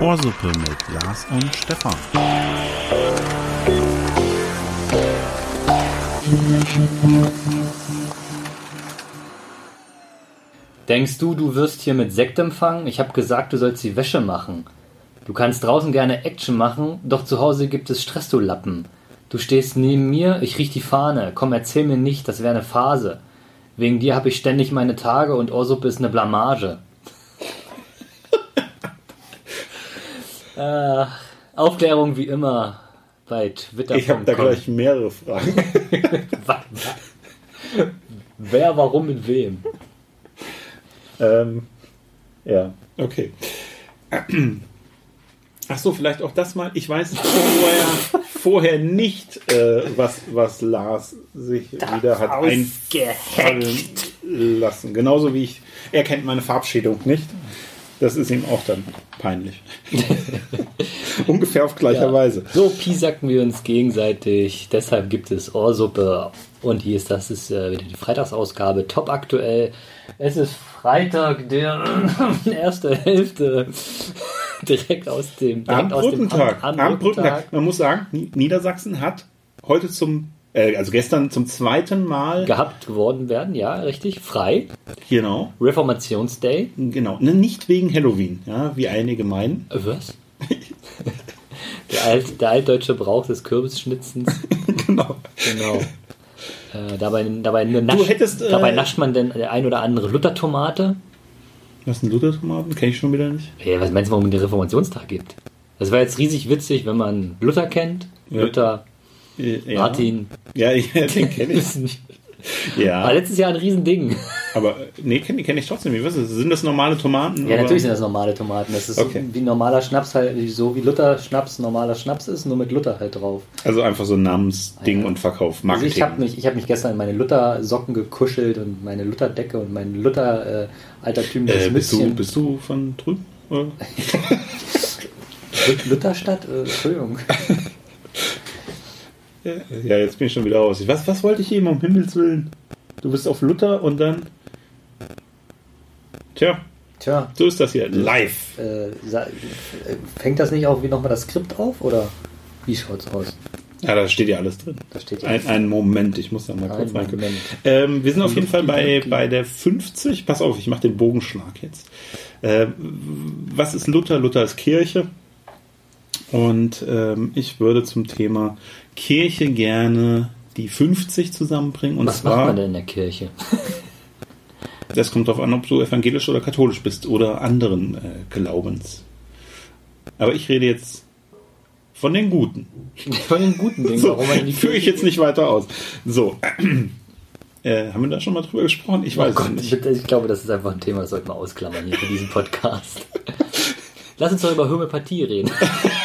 Ohrsuppe mit Lars und Stefan. Denkst du, du wirst hier mit Sekt empfangen? Ich habe gesagt, du sollst die Wäsche machen. Du kannst draußen gerne Action machen, doch zu Hause gibt es Stress, du Lappen. Du stehst neben mir, ich riech die Fahne. Komm, erzähl mir nicht, das wäre eine Phase. Wegen dir habe ich ständig meine Tage und Ohrsuppe ist eine Blamage. äh, Aufklärung wie immer bei Twitter. Ich habe da gleich mehrere Fragen. Wer, warum, mit wem? ähm, ja, okay. Ach so, vielleicht auch das mal. Ich weiß vorher, vorher nicht, äh, was, was Lars sich Da wieder hat einfallen lassen. Genauso wie ich, er kennt meine Farbschädung nicht. Das ist ihm auch dann peinlich. Ungefähr auf gleicher Ja. Weise. So piesacken wir uns gegenseitig. Deshalb gibt es Ohrsuppe. Und hier ist das ist äh, wieder die Freitagsausgabe. Top aktuell. Es ist Freitag, der erste Hälfte. direkt aus dem direkt Am aus dem Brückentag. Am, Am am Brückentag. Brückentag Man muss sagen, Ni- Niedersachsen hat heute zum, äh, also gestern zum zweiten Mal, gehabt geworden werden. Ja, richtig. Frei. genau, Reformationsday. genau, ne, nicht wegen Halloween, ja, wie einige meinen. Äh, Was? der, alt, der altdeutsche Brauch des Kürbisschnitzens. genau. Genau. Äh, dabei, dabei, nascht, hättest, äh, dabei nascht man denn der ein oder andere Luthertomate. Was sind Luthertomaten? Kenne ich schon wieder nicht. Ja, was meinst du, warum es den Reformationstag gibt? Das war jetzt riesig witzig, wenn man Luther kennt. Ja. Luther, Äh, ja. Martin. Ja, ja den kenne ich. Nicht. War Ja, letztes Jahr ein Riesending. Aber nee, kenne kenn ich trotzdem nicht. Was ist, sind das normale Tomaten? Ja, oder? natürlich sind das normale Tomaten. Das ist Okay. so wie normaler Schnaps halt, so wie Luther Schnaps normaler Schnaps ist, nur mit Luther halt drauf. Also einfach so ein Namensding und Verkauf, Also Marketing. ich habe mich, ich hab mich gestern in meine Luther-Socken gekuschelt und meine Lutherdecke und mein Luther äh, äh, bist, du, bist du von drüben? Lutherstadt? Äh, Entschuldigung. Ja, jetzt bin ich schon wieder raus. Was, was wollte ich eben, um Himmels Willen? Du bist auf Luther und dann. Tja, Tja, so ist das hier. Live. äh, sa- äh, fängt das nicht auch wie nochmal das Skript auf oder wie schaut's aus? Ja, da steht ja alles drin. Da steht Ein, einen Moment, ich muss da mal kurz Ein reingucken. Ähm, wir sind auf jeden Fall bei, bei der 50. Pass auf, ich mache den Bogenschlag jetzt. Ähm, was ist Luther? Luther ist Kirche. Und ähm, ich würde zum Thema Kirche gerne die 50 zusammenbringen. Und Was zwar, macht man denn in der Kirche? das kommt darauf an, ob du evangelisch oder katholisch bist oder anderen äh, Glaubens. Aber ich rede jetzt von den Guten. Von den guten Dingen, So, warum man die führe ich jetzt nicht weiter aus. So. Äh, haben wir da schon mal drüber gesprochen? Ich Oh weiß es Gott, nicht. bitte, ich glaube, das ist einfach ein Thema, das sollten wir ausklammern hier für diesen Podcast. Lass uns doch über Homöopathie reden.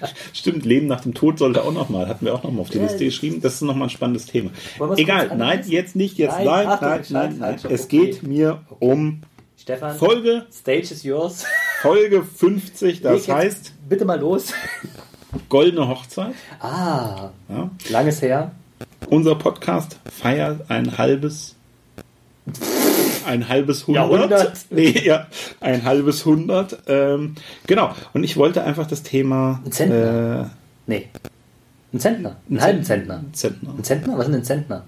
Stimmt, Leben nach dem Tod sollte auch nochmal, hatten wir auch nochmal auf die Liste geschrieben. Das ist nochmal ein spannendes Thema. Egal, nein, jetzt nicht, jetzt Nein, nein, nein, nein, nein. Es geht mir um Stefan, Folge, Stage is yours. Folge 50, das heißt Bitte mal los. Goldene Hochzeit. Ah, Ja. langes her. Unser Podcast feiert ein halbes ein halbes Hundert. Nee, ja, ein halbes Hundert. Ähm, genau. Und ich wollte einfach das Thema Ein Zentner. äh, Nee. Ein Zentner. Einen halben Zentner. Zentner. Ein Zentner? Was ist denn ein Zentner?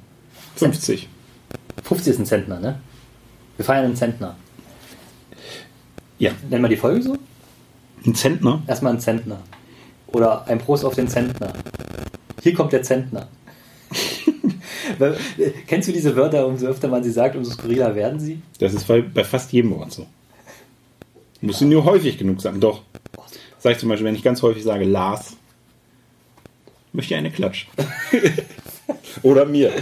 50. 50 ist ein Zentner, ne? Wir feiern einen Zentner. Ja, Nennen wir die Folge so? ein Zentner. Erstmal ein Zentner. Oder ein Prost auf den Zentner. Hier kommt der Zentner. Weil, äh, Kennst du diese Wörter, umso öfter man sie sagt, umso skurriler werden sie? Das ist bei, bei fast jedem Wort so. Musst du nur häufig genug sagen. Doch. Sag ich zum Beispiel, wenn ich ganz häufig sage Lars, möchte ich eine Klatsch. Oder mir.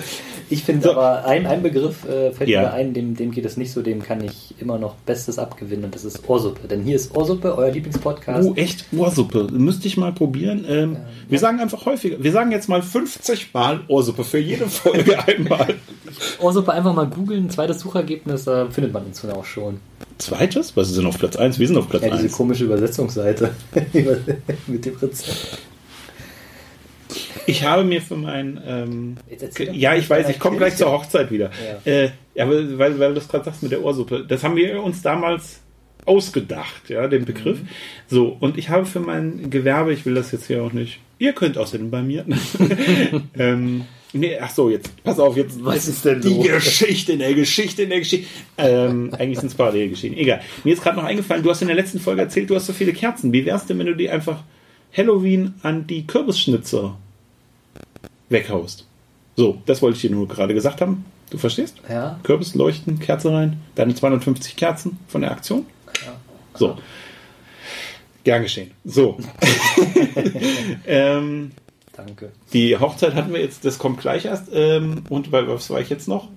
Ich finde So. aber, ein, ein Begriff äh, fällt Ja. mir ein, dem, dem geht es nicht so, dem kann ich immer noch Bestes abgewinnen und das ist Ohrsuppe. Denn hier ist Ohrsuppe, euer Lieblingspodcast. Oh, echt? Ohrsuppe. Müsste ich mal probieren. Ähm, wir sagen einfach häufiger. Wir sagen jetzt mal 50 Mal Ohrsuppe für jede Folge einmal. Ohrsuppe einfach mal googeln, zweites Suchergebnis, da findet man uns auch schon. Zweites? Was ist denn auf Platz 1? Wir sind auf Platz Ja, diese 1. komische Übersetzungsseite mit dem Rezept. Ich habe mir für mein. Ähm, ja, ich weiß, ich komme gleich zur Hochzeit wieder. Ja. Äh, ja, aber weil, weil du das gerade sagst mit der Ohrsuppe. Das haben wir uns damals ausgedacht, ja, den Begriff. Mhm. So, und ich habe für mein Gewerbe, ich will das jetzt hier auch nicht. Ihr könnt außerdem bei mir. ähm, nee, ach so, jetzt, pass auf, jetzt. Was ist denn die los? Geschichte in der Geschichte in der Geschichte? Ähm, eigentlich sind es Parallelgeschichten. Egal. Mir ist gerade noch eingefallen, du hast in der letzten Folge erzählt, du hast so viele Kerzen. Wie wär's denn, wenn du die einfach Halloween an die Kürbisschnitzer weghaust? So, das wollte ich dir nur gerade gesagt haben. Du verstehst? Ja. Kürbis, Leuchten, Kerze rein. Deine 250 Kerzen von der Aktion. So. Gern geschehen. So. ähm, Danke. die Hochzeit hatten wir jetzt, das kommt gleich erst. Ähm, und bei was war ich jetzt noch?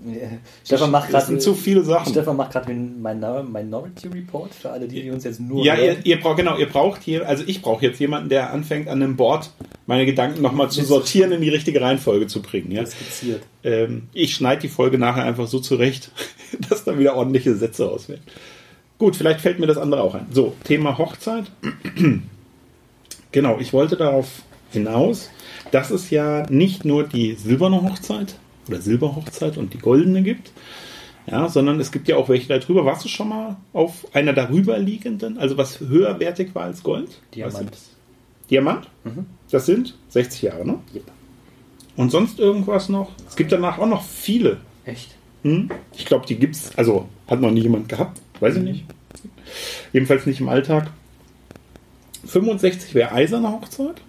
Stefan macht gerade zu viele Sachen. Stefan macht gerade Minor Minority Report für alle, die, die uns jetzt nur Ja, ihr, ihr braucht, genau, ihr braucht hier, also ich brauche jetzt jemanden, der anfängt an dem Board meine Gedanken nochmal zu sortieren, in die richtige Reihenfolge zu bringen. Ja? Ähm, ich schneide die Folge nachher einfach so zurecht, dass da wieder ordentliche Sätze raus werden. Gut, vielleicht fällt mir das andere auch ein. So, Thema Hochzeit. genau, ich wollte darauf hinaus, dass es ja nicht nur die silberne Hochzeit oder Silberhochzeit und die goldene gibt, ja, sondern es gibt ja auch welche darüber. Warst du schon mal auf einer darüber liegenden, also was höherwertig war als Gold? Diamant. Weißt du? Diamant? Das sind 60 Jahre, ne? Yep. Und sonst irgendwas noch? Es gibt danach auch noch viele. Echt? Hm? Ich glaube, die gibt's, also hat noch nie jemand gehabt, weiß ich nicht. Jedenfalls nicht im Alltag. 65 wäre eiserne Hochzeit.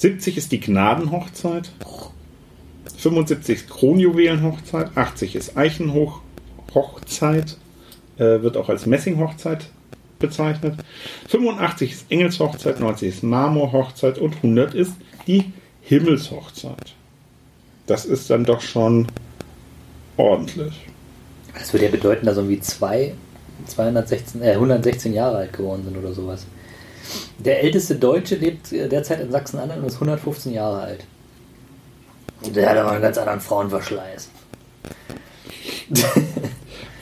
70 ist die Gnadenhochzeit. 75 ist Kronjuwelenhochzeit. 80 ist Eichenhochzeit. Äh, wird auch als Messinghochzeit bezeichnet. 85 ist Engelshochzeit. 90 ist Marmorhochzeit. Und 100 ist die Himmelshochzeit. Das ist dann doch schon ordentlich. Das würde ja bedeuten, dass irgendwie zwei, 216, äh, 116 Jahre alt geworden sind oder sowas. Der älteste Deutsche lebt äh, derzeit in Sachsen-Anhalt und ist 115 Jahre alt. Und der hat aber einen ganz anderen Frauenverschleiß.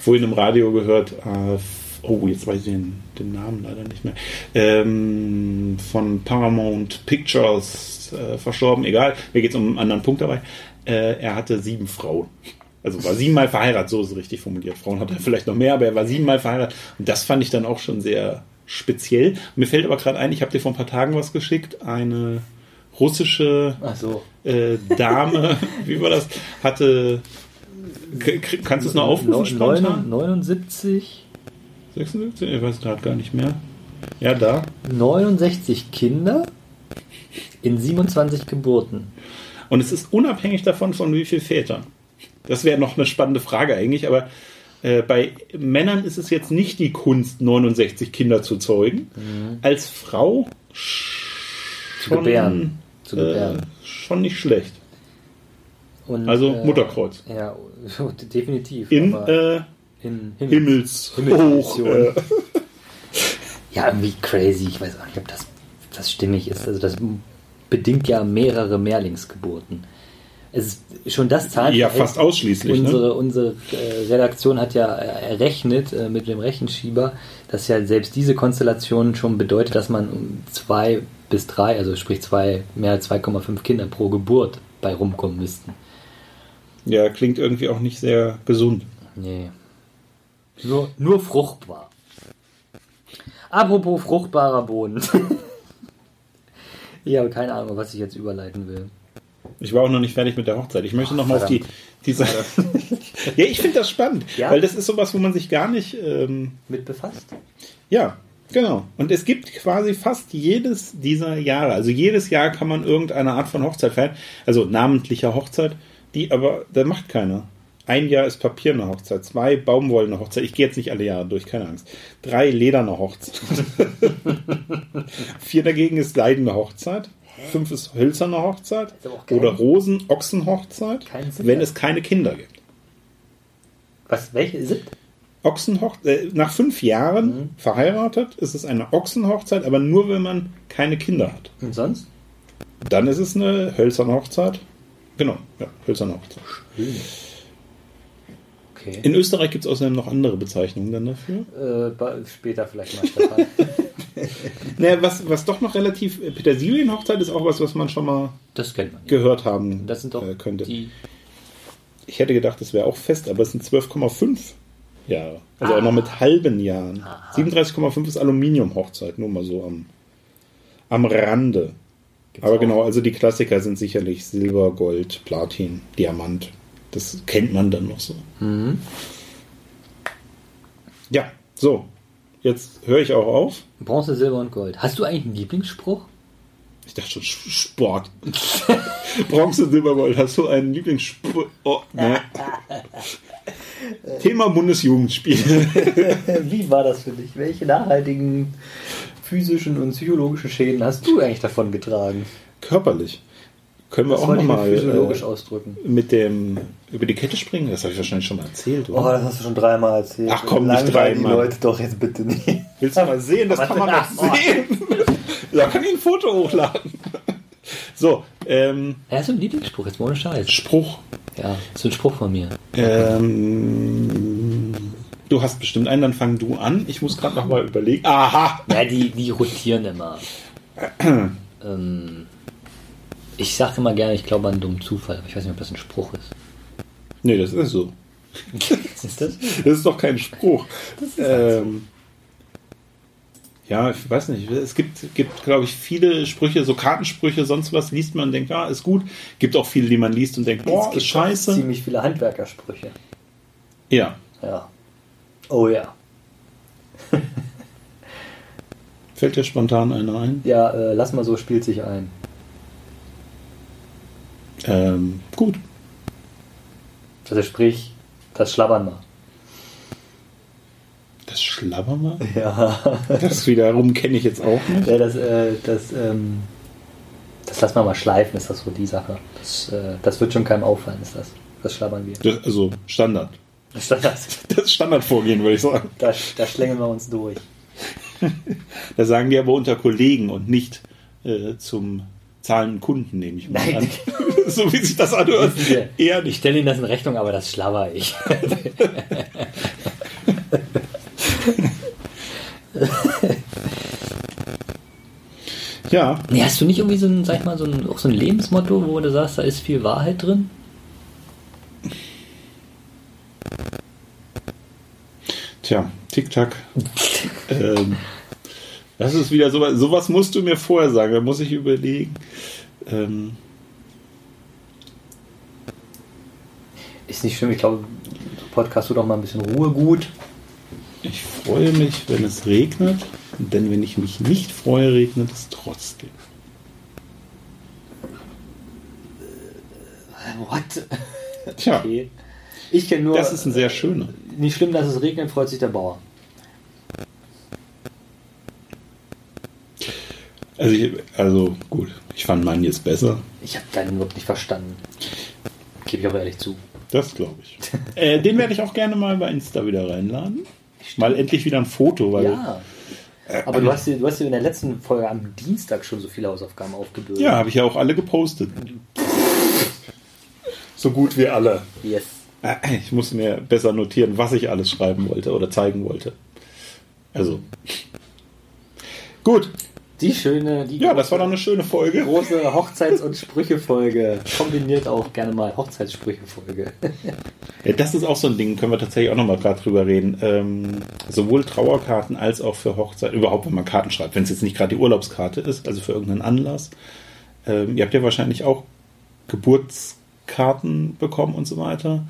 vorhin im Radio gehört, äh, oh, jetzt weiß ich den, den Namen leider nicht mehr, ähm, von Paramount Pictures äh, verstorben, egal, mir geht es um einen anderen Punkt dabei. Äh, er hatte sieben Frauen. Also war siebenmal verheiratet, so ist es richtig formuliert. Frauen hat er vielleicht noch mehr, aber er war siebenmal verheiratet. Und das fand ich dann auch schon sehr speziell. Mir fällt aber gerade ein, ich habe dir vor ein paar Tagen was geschickt, eine russische so. äh, Dame, wie war das, hatte. Kannst du es noch aufrufen? Neun- spontan? 79, 76? Ich weiß gerade gar nicht mehr. Ja, da. 69 Kinder in 27 Geburten. Und es ist unabhängig davon, von wie vielen Vätern. Das wäre noch eine spannende Frage eigentlich, aber äh, bei Männern ist es jetzt nicht die Kunst, 69 Kinder zu zeugen. Als Frau Zu schon, gebären. Zu äh, gebären. schon nicht schlecht. Und, Also äh, Mutterkreuz. Ja, definitiv. In äh, in Himmel. Himmels hoch. Äh, Ja, irgendwie crazy. Ich weiß auch nicht, ob das, das stimmig ist. Also das bedingt ja mehrere Mehrlingsgeburten. Es ist schon das Zahl. ja, fast ausschließlich. Ne? Unsere, unsere äh, Redaktion hat ja äh, errechnet äh, mit dem Rechenschieber, dass ja selbst diese Konstellation schon bedeutet, dass man zwei bis drei, also sprich zwei, mehr als 2,5 Kinder pro Geburt bei rumkommen müssten. Ja, klingt irgendwie auch nicht sehr gesund. Nee. Nur, nur fruchtbar. Apropos fruchtbarer Boden. ich habe keine Ahnung, was ich jetzt überleiten will. Ich war auch noch nicht fertig mit der Hochzeit. Ich möchte noch mal auf die, diese. ja, ich finde das spannend, Ja? weil das ist sowas, wo man sich gar nicht. Ähm, Mit befasst? ja, genau. Und es gibt quasi fast jedes dieser Jahre, also jedes Jahr kann man irgendeine Art von Hochzeit feiern, also namentlicher Hochzeit, die aber, da macht keiner. Ein Jahr ist Papier eine Hochzeit, zwei Baumwollene Hochzeit. Ich gehe jetzt nicht alle Jahre durch, keine Angst. Drei lederne Hochzeit. Vier dagegen ist seidene Hochzeit. Fünf ist hölzerne Hochzeit. Geil. Oder Rosen-Ochsenhochzeit, wenn es keine Kinder gibt. Was, welche sind? Ochsenhoch äh, nach fünf Jahren Mhm. verheiratet ist es eine Ochsenhochzeit, aber nur wenn man keine Kinder hat. Und sonst? Dann ist es eine hölzerne Hochzeit. Genau, ja, hölzerne Hochzeit. Okay. In Österreich gibt es außerdem noch andere Bezeichnungen dann dafür. Äh, später vielleicht mal. naja, was, was doch noch relativ. äh, Petersilienhochzeit ist auch was, was man schon mal man. Gehört haben Das sind doch äh, könnte. Ich hätte gedacht, das wäre auch fest, aber es sind 12,5 Jahre. Also auch noch mit halben Jahren. 37,5 ist Aluminiumhochzeit, nur mal so am, am Rande. Gibt's aber auch. genau, also die Klassiker sind sicherlich Silber, Gold, Platin, Diamant. Das kennt man dann noch so. Mhm. Ja, so. Jetzt höre ich auch auf. Bronze, Silber und Gold. Hast du eigentlich einen Lieblingsspruch? Ich dachte schon Sch- Sport. Bronze, Silber, Gold. Hast du einen Lieblingssport? Oh, ne. Thema Bundesjugendspiel. Wie war das für dich? Welche nachhaltigen physischen und psychologischen Schäden hast du eigentlich davon getragen? Körperlich. Können wir Das auch nochmal physiologisch äh, ausdrücken. mit dem über die Kette springen? Das habe ich wahrscheinlich schon mal erzählt, Oh, oder? das hast du schon dreimal erzählt. Ach komm, nicht Langweil die dreimal. Leute doch jetzt bitte nicht. Willst du mal sehen? Das Aber kann man doch sehen. Da kann ich ein Foto hochladen. So, ähm, Ja, so ein Lieblingsspruch, jetzt mal ohne Scheiß. Spruch. Ja, so ein Spruch von mir. Ähm, du hast bestimmt einen, dann fang du an. Ich muss gerade noch mal überlegen. Aha! Ja, die, die rotieren immer. ähm, ich sage immer gerne, ich glaube an einen dummen Zufall, aber ich weiß nicht, ob das ein Spruch ist. Nee, das ist so. Ist das? Das ist doch kein Spruch. Ähm, ja, ich weiß nicht. Es gibt, gibt glaube ich, viele Sprüche, so Kartensprüche, sonst was liest man und denkt, ah, ist gut. Gibt auch viele, die man liest und denkt, boah, Es ist gibt scheiße. Ziemlich viele Handwerkersprüche. Ja. Ja. Oh ja. Fällt dir spontan einer ein? Ja, äh, lass mal so, spielt sich ein. Ähm, gut. Also sprich, das Schlabbern mal. Das Schlabbern mal. Ja. Das wiederum kenne ich jetzt auch nicht. ja das, äh, das, ähm, das lassen wir mal schleifen, ist das so die Sache. Das, äh, das wird schon keinem auffallen, ist das. Das Schlabbern wir. Das, also Standard. Das, das, Das Standardvorgehen, würde ich sagen. da, da schlängeln wir uns durch. Da sagen die aber unter Kollegen und nicht äh, zum zahlenden Kunden, nehme ich mal Nein. an. so wie sich das anhört. Eher Ich nicht. stelle Ihnen das in Rechnung, aber das schlabber ich. Ja, Nee, hast du nicht irgendwie so ein, sag ich mal, so ein, auch so ein Lebensmotto, wo du sagst, da ist viel Wahrheit drin? tja, Tick-Tack. ähm, das ist wieder sowas, sowas musst du mir vorher sagen, da muss ich überlegen. Ähm, Ist nicht schlimm, ich glaube, Podcast tut auch mal ein bisschen Ruhe gut. ich freue mich, wenn es regnet, denn wenn ich mich nicht freue, regnet es trotzdem. What? Tja, Okay. Ich kenne nur, das ist ein sehr schöner. nicht schlimm, dass es regnet, freut sich der Bauer. Also, ich, also gut, ich fand meinen jetzt besser. Ich habe deinen Wort nicht verstanden. Gebe ich auch ehrlich zu. Das glaube ich. äh, den werde ich auch gerne mal bei Insta wieder reinladen. Mal endlich wieder ein Foto, weil Ja. Aber du hast, dir, du hast dir in der letzten Folge am Dienstag schon so viele Hausaufgaben aufgebürdet. Ja, habe ich ja auch alle gepostet. So gut wie alle. Yes. Äh, Ich muss mir besser notieren, was ich alles schreiben wollte oder zeigen wollte. Also. Gut. Die schöne, die Ja, das war doch eine schöne Folge. große Hochzeits- und Sprüchefolge. Kombiniert auch gerne mal Hochzeitssprüchefolge. Ja, das ist auch so ein Ding, können wir tatsächlich auch nochmal gerade drüber reden. Ähm, sowohl Trauerkarten als auch für Hochzeit, überhaupt wenn man Karten schreibt, wenn es jetzt nicht gerade die Urlaubskarte ist, also für irgendeinen Anlass. Ähm, ihr habt ja wahrscheinlich auch Geburtskarten bekommen und so weiter,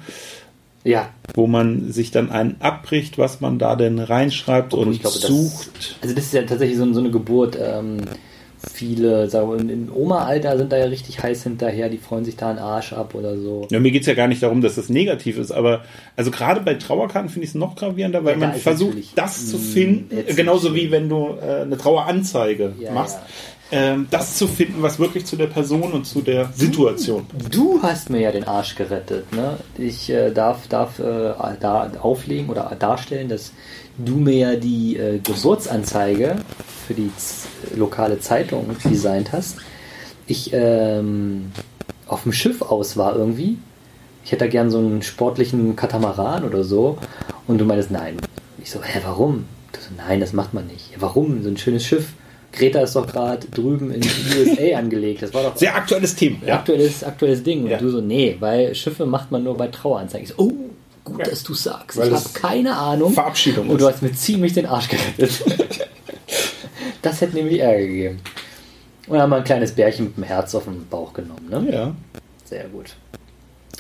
Ja, wo man sich dann einen abbricht, was man da denn reinschreibt Obwohl, und glaube, das- sucht. also das ist ja tatsächlich so, so eine Geburt. Ähm, viele, sagen wir, im Oma-Alter sind da ja richtig heiß hinterher, die freuen sich da einen Arsch ab oder so. Ja, mir geht's ja gar nicht darum, dass das negativ ist, aber also gerade bei Trauerkarten finde ich es noch gravierender, weil Ja, man versucht, das zu Mm, finden, genauso wie wenn du äh, eine Traueranzeige Ja, machst, ja. Ähm, das zu finden, was wirklich zu der Person und zu der Situation passt. Du hast mir ja den Arsch gerettet. Ne? Ich äh, darf, darf äh, da auflegen oder darstellen, dass du mir ja die äh, Geburtsanzeige für die lokale Zeitung designt hast. Ich ähm, auf dem Schiff aus war irgendwie. Ich hätte da gern so einen sportlichen Katamaran oder so. Und du meinst, nein. Ich so, hä, warum? Du so, nein, das macht man nicht. Warum? So ein schönes Schiff. Greta ist doch gerade drüben in die USA angelegt. Das war doch Sehr aktuelles Thema. ein aktuelles, aktuelles Ding. Und Ja. du so, nee, weil Schiffe macht man nur bei Traueranzeigen. Ich so, oh, gut, Ja. dass du sagst. Weil ich habe keine Ahnung. Verabschiedung Und du ist. hast mir ziemlich den Arsch gerettet. das hätte nämlich Ärger gegeben. Und dann haben wir ein kleines Bärchen mit dem Herz auf dem Bauch genommen. Ne? Ja. Sehr gut.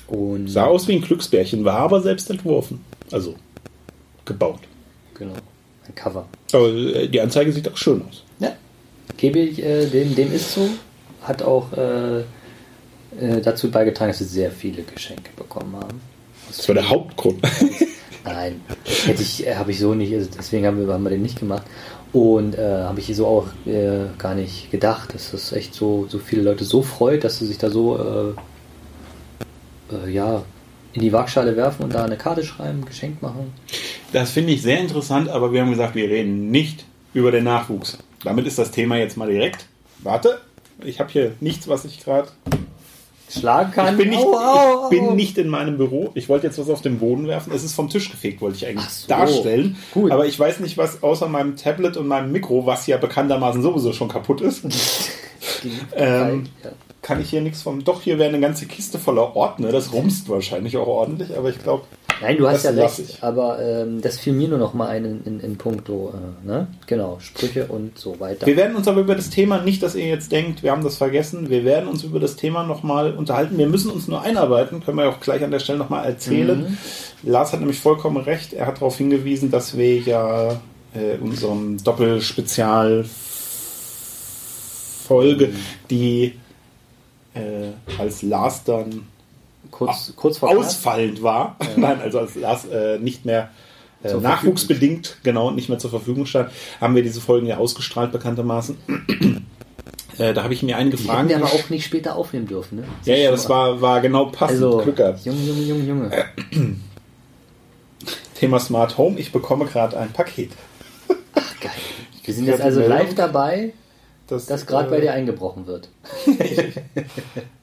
Und Sah aus wie ein Glücksbärchen, war aber selbst entworfen. Also gebaut. genau, ein Cover. Aber äh, die Anzeige sieht auch schön aus. Gebe ich, äh, dem, dem ist so. Hat auch äh, äh, dazu beigetragen, dass wir sehr viele Geschenke bekommen haben. Das war der Hauptgrund. Nein, hätte ich, äh, habe ich so nicht, also deswegen haben wir, haben wir den nicht gemacht. Und äh, habe ich so auch äh, gar nicht gedacht, dass das echt so, so viele Leute so freut, dass sie sich da so äh, äh, ja, in die Waagschale werfen und da eine Karte schreiben, Geschenk machen. Das finde ich sehr interessant, aber wir haben gesagt, wir reden nicht über den Nachwuchs. Damit ist das Thema jetzt mal direkt. Warte, ich habe hier nichts, was ich gerade. Schlagen kann. Ich bin, nicht, Au, au, au. ich bin nicht in meinem Büro. Ich wollte jetzt was auf den Boden werfen. Es ist vom Tisch gefegt, wollte ich eigentlich so. darstellen. Gut. Aber ich weiß nicht, was außer meinem Tablet und meinem Mikro, was ja bekanntermaßen sowieso schon kaputt ist, Ähm, ja. Kann ich hier nichts vom. Doch, hier wäre eine ganze Kiste voller Ordner. Das rumst wahrscheinlich auch ordentlich, aber ich glaube. Nein, du hast ja recht, ich. aber ähm, das fiel mir nur noch mal ein in, in, in puncto, äh, ne? Genau, Sprüche und so weiter. Wir werden uns aber über das Thema, nicht, dass ihr jetzt denkt, wir haben das vergessen, wir werden uns über das Thema nochmal unterhalten. Wir müssen uns nur einarbeiten, können wir auch gleich an der Stelle nochmal erzählen. Lars hat nämlich vollkommen recht, er hat darauf hingewiesen, dass wir ja äh, unserem Doppelspezial-Folge, die äh, als Lars dann kurz, kurz vor ausfallend war, nein, also als Lars äh, nicht mehr äh, nachwuchsbedingt, genau, nicht mehr zur Verfügung stand, haben wir diese Folgen ja ausgestrahlt bekanntermaßen. äh, da habe ich mir einen Die gefragt. wir aber auch nicht später aufnehmen dürfen, ne? ja, ja, das war, war genau passend. Also, Glück gehabt. Junge, Junge, Junge, Junge. Thema Smart Home, ich bekomme gerade ein Paket. Geil. Wir sind jetzt also die live dabei, Das, dass gerade äh, bei dir eingebrochen wird.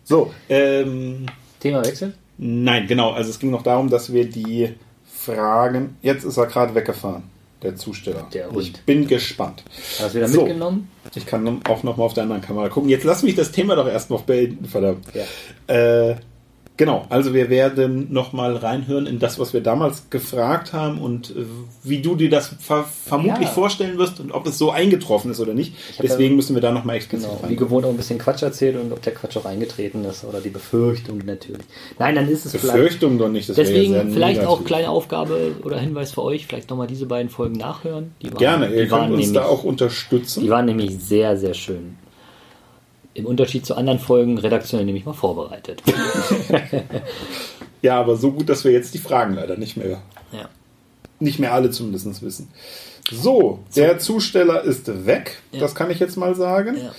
So, ähm, Thema wechseln? nein, genau, also es ging noch darum, dass wir die Fragen, jetzt ist er gerade weggefahren, der Zusteller. Der ich bin gespannt. Hast du wieder So. mitgenommen? Ich kann auch noch mal auf der anderen Kamera gucken. Jetzt lass mich das Thema doch erst noch beenden, verdammt. Ja. Äh, genau, also wir werden noch mal reinhören in das, was wir damals gefragt haben und äh, wie du dir das ver vermutlich Ja. vorstellen wirst und ob es so eingetroffen ist oder nicht. Deswegen ja- müssen wir da noch mal explizit Genau, wie rein. gewohnt auch ein bisschen Quatsch erzählt und ob der Quatsch auch eingetreten ist oder die Befürchtung natürlich. Nein, dann ist es vielleicht. Befürchtung doch nicht. Das Deswegen ja vielleicht auch negativ. kleine Aufgabe oder Hinweis für euch, vielleicht nochmal diese beiden Folgen nachhören. Die waren, Gerne, ihr die waren, könnt uns nämlich, da auch unterstützen. die waren nämlich sehr, sehr schön. Im Unterschied zu anderen Folgen redaktionell nämlich mal vorbereitet. Ja, aber so gut, dass wir jetzt die Fragen leider nicht mehr ja. nicht mehr alle zumindest wissen. So, der Zusteller ist weg, Ja. das kann ich jetzt mal sagen. Ja.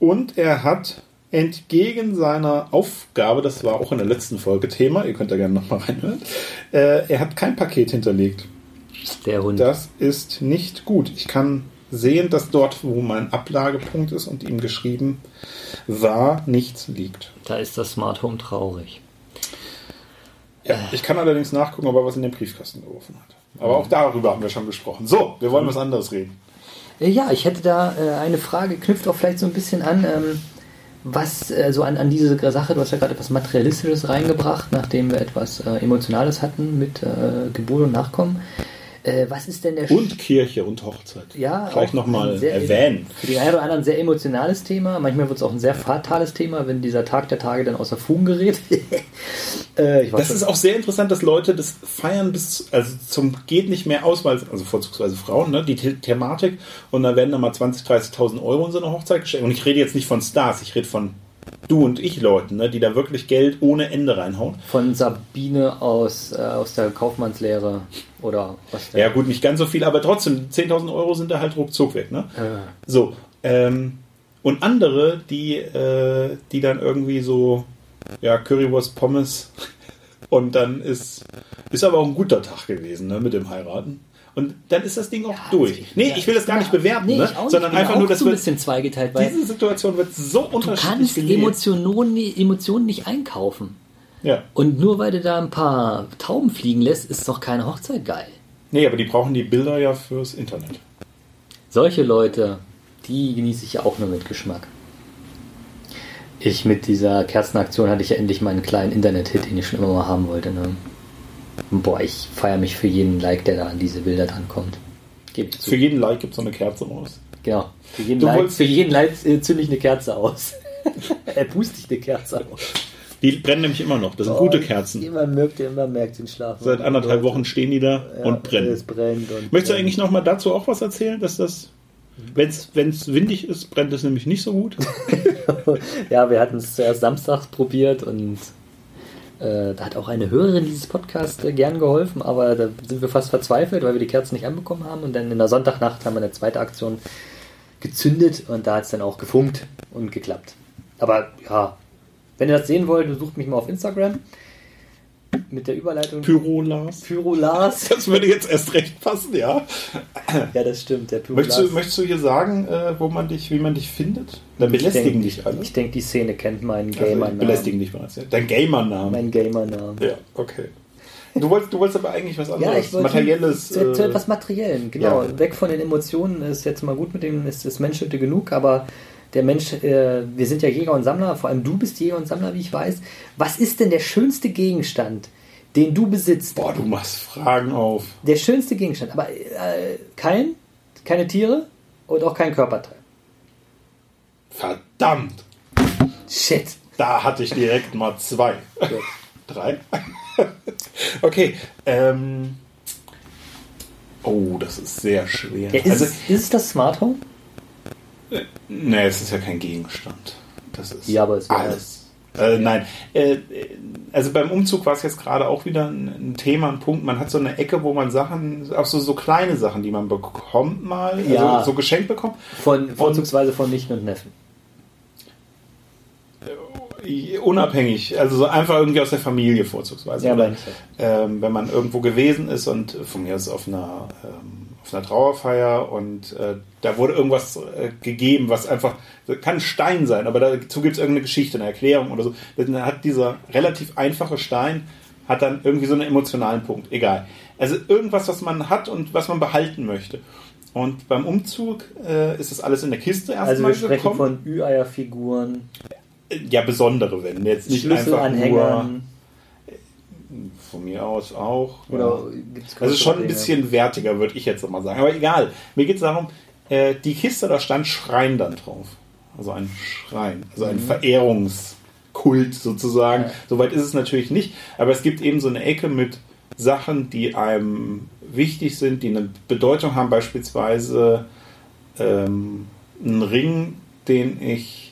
Und er hat entgegen seiner Aufgabe, das war auch in der letzten Folge Thema, ihr könnt da gerne nochmal reinhören, äh, er hat kein Paket hinterlegt. Der Hund. Das ist nicht gut. Ich kann sehen, dass dort, wo mein Ablagepunkt ist und ihm geschrieben war, nichts liegt. Da ist das Smart Home traurig. Ja, ich kann allerdings nachgucken, ob er was in den Briefkasten geworfen hat. Aber auch darüber haben wir schon gesprochen. So, wir wollen was anderes reden. Äh, Ja, ich hätte da äh, eine Frage, knüpft auch vielleicht so ein bisschen an, ähm, was äh, so an, an diese Sache, du hast ja gerade etwas Materialistisches reingebracht, nachdem wir etwas Emotionales hatten mit Geburt und Nachkommen. Äh, was ist denn der Sch- Und Kirche und Hochzeit. ja, Gleich auch nochmal ein erwähnen. Für den einen oder anderen sehr emotionales Thema. Manchmal wird es auch ein sehr fatales Thema, wenn dieser Tag der Tage dann außer Fugen gerät. äh, Das schon. ist auch sehr interessant, dass Leute das feiern bis also zum geht nicht mehr aus, weil also vorzugsweise Frauen, ne, die The Thematik und da werden dann mal 20.000, 30.000 Euro in so eine Hochzeit geschenkt. Und ich rede jetzt nicht von Stars, ich rede von du und ich Leuten, ne, die da wirklich Geld ohne Ende reinhauen. von Sabine aus, äh, aus der Kaufmannslehre oder was der Ja gut, nicht ganz so viel, aber trotzdem 10.000 Euro sind da halt ruckzuck weg, ne? Äh, So, ähm, und andere, die, äh, die dann irgendwie so, ja, Currywurst, Pommes und dann ist, ist aber auch ein guter Tag gewesen, ne, mit dem Heiraten. Und dann ist das Ding auch durch. Nee, ich will das gar nicht bewerten, nee, ne? ich sondern Ich einfach nur, dass so ein bisschen zweigeteilt, weil diese Situation wird so du unterschiedlich kannst gelebt. Emotionen, Emotionen nicht einkaufen. Ja. Und nur weil du da ein paar Tauben fliegen lässt, ist doch keine Hochzeit geil. Nee, aber die brauchen die Bilder ja fürs Internet. Solche Leute, die genieße ich ja auch nur mit Geschmack. Ich mit dieser Kerzenaktion hatte ich ja endlich meinen kleinen Internet-Hit, den ich schon immer mal haben wollte. Ne? Boah, ich feiere mich für jeden Like, der da an diese Bilder drankommt. Zu. Für jeden Like gibt es so eine Kerze raus. Genau. Für jeden Du Like, für jeden like äh, zünde ich eine Kerze aus. er puste ich eine Kerze aus. Die brennen nämlich immer noch. Das sind gute Kerzen. Immer merkt, immer merkt den Schlaf. Seit anderthalb Wochen stehen die da Ja, und brennen. Es brennt und Möchtest du eigentlich noch mal dazu auch was erzählen, dass das, wenn es windig ist, brennt es nämlich nicht so gut? ja, wir hatten es zuerst samstags probiert und äh, da hat auch eine Hörerin dieses Podcasts äh, gern geholfen, aber da sind wir fast verzweifelt, weil wir die Kerzen nicht anbekommen haben. Und dann in der Sonntagnacht haben wir eine zweite Aktion gezündet und da hat es dann auch gefunkt und geklappt. Aber ja, wenn ihr das sehen wollt, sucht mich mal auf Instagram mit der Überleitung Pyrolas. Pyro Lars. Das würde jetzt erst recht passen, ja. Ja, das stimmt, der Pyro Möchtest du, Lars. möchtest du hier sagen, äh, wo man dich, wie man dich findet? Dann belästigen ich dich denk, alle. Ich denke, die Szene kennt meinen Also, Gamer-Namen. belästigen dich bereits. Ja. Dein Gamer-Name. Mein Gamer-Namen. Ja, okay. Du wolltest, du wolltest aber eigentlich was anderes. Ja, ich wollte Materielles. zu, zu äh, etwas Materiellen, genau. ja. Weg von den Emotionen ist jetzt mal gut mit dem, ist das Menschliche genug, aber der Mensch, äh, wir sind ja Jäger und Sammler, vor allem du bist Jäger und Sammler, wie ich weiß. Was ist denn der schönste Gegenstand, den du besitzt? Boah, du machst Fragen auf. Der schönste Gegenstand, aber äh, kein, keine Tiere und auch kein Körperteil. Verdammt! Shit. Da hatte ich direkt mal zwei. Drei? okay. Ähm. Oh, das ist sehr schwer. Ja, ist, also, ist es das Smart Home? Nee, es ist ja kein Gegenstand. Das ist Ja, aber es alles. Äh, nein, äh, also beim Umzug war es jetzt gerade auch wieder ein, Thema, ein Punkt. Man hat so eine Ecke, wo man Sachen, auch so, so kleine Sachen, die man bekommt mal, Ja. also so geschenkt bekommt. Von, vorzugsweise von Nichten und Neffen. Unabhängig, also so einfach irgendwie aus der Familie vorzugsweise. Ja, ich ähm, wenn man irgendwo gewesen ist und von mir aus auf einer, ähm, auf einer Trauerfeier und äh, da wurde irgendwas äh, gegeben, was einfach, kann ein Stein sein, aber dazu gibt es irgendeine Geschichte, eine Erklärung oder so. Dann hat dieser relativ einfache Stein, hat dann irgendwie so einen emotionalen Punkt, egal. Also irgendwas, was man hat und was man behalten möchte. Und beim Umzug äh, ist das alles in der Kiste erstmal Also wir sprechen gekommen. von Ü-Eier-Figuren, ja, besondere, wenn jetzt nicht einfach nur von mir aus auch. oder ja. Also schon ein bisschen wertiger, würde ich jetzt mal sagen. Aber egal. Mir geht es darum, äh, die Kiste, da stand Schrein dann drauf. Also ein Schrein. Also ein Verehrungskult sozusagen. Ja. Soweit ist es natürlich nicht. Aber es gibt eben so eine Ecke mit Sachen, die einem wichtig sind, die eine Bedeutung haben. Beispielsweise ähm, ein Ring, den ich